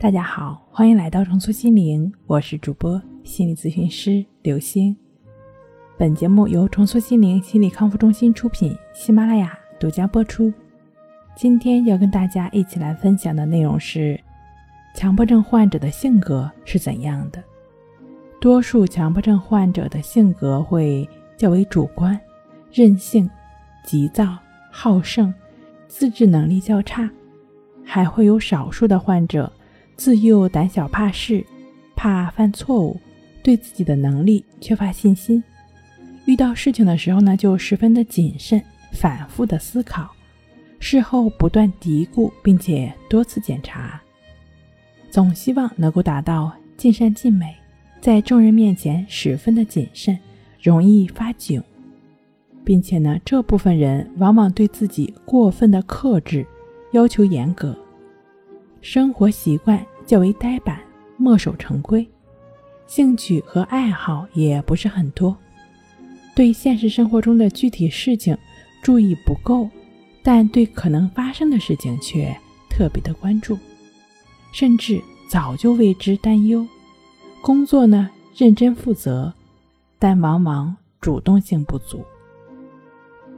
大家好，欢迎来到重塑心灵，我是主播心理咨询师刘星。本节目由重塑心灵心理康复中心出品，喜马拉雅独家播出。今天要跟大家一起来分享的内容是：强迫症患者的性格是怎样的？多数强迫症患者的性格会较为主观、任性、急躁、好胜，自制能力较差，还会有少数的患者。自幼胆小怕事，怕犯错误，对自己的能力缺乏信心。遇到事情的时候呢，就十分的谨慎，反复的思考，事后不断嘀咕，并且多次检查，总希望能够达到尽善尽美，在众人面前十分的谨慎，容易发窘，并且呢，这部分人往往对自己过分的克制，要求严格，生活习惯。较为呆板、墨守成规，兴趣和爱好也不是很多，对现实生活中的具体事情注意不够，但对可能发生的事情却特别的关注，甚至早就为之担忧。工作呢认真负责，但往往主动性不足。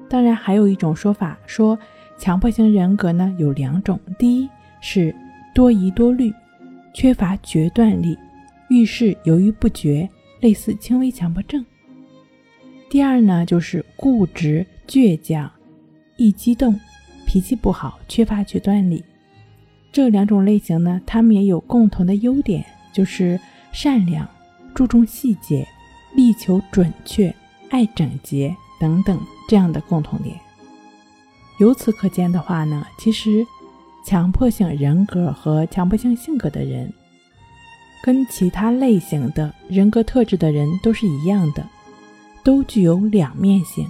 当然，还有一种说法说，强迫型人格呢有两种，第一是多疑多虑。缺乏决断力，遇事犹豫不决，类似轻微强迫症。第二呢，就是固执倔强，易激动，脾气不好，缺乏决断力。这两种类型呢，他们也有共同的优点，就是善良、注重细节、力求准确、爱整洁等等这样的共同点。由此可见的话呢，其实。强迫性人格和强迫性性格的人，跟其他类型的人格特质的人都是一样的，都具有两面性。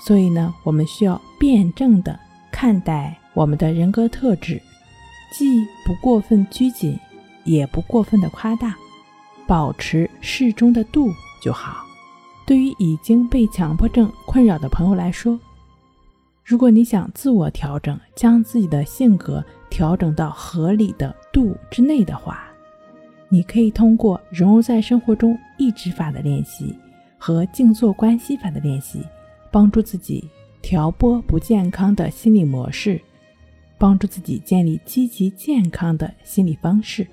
所以呢，我们需要辩证的看待我们的人格特质，既不过分拘谨，也不过分的夸大，保持适中的度就好。对于已经被强迫症困扰的朋友来说，如果你想自我调整，将自己的性格调整到合理的度之内的话，你可以通过融入在生活中意志法的练习和静坐关系法的练习，帮助自己调拨不健康的心理模式，帮助自己建立积极健康的心理方式。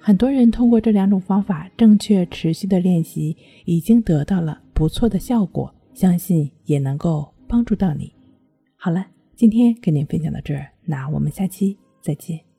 很多人通过这两种方法正确持续的练习，已经得到了不错的效果，相信也能够。帮助到你。好了，今天跟您分享到这儿，那我们下期再见。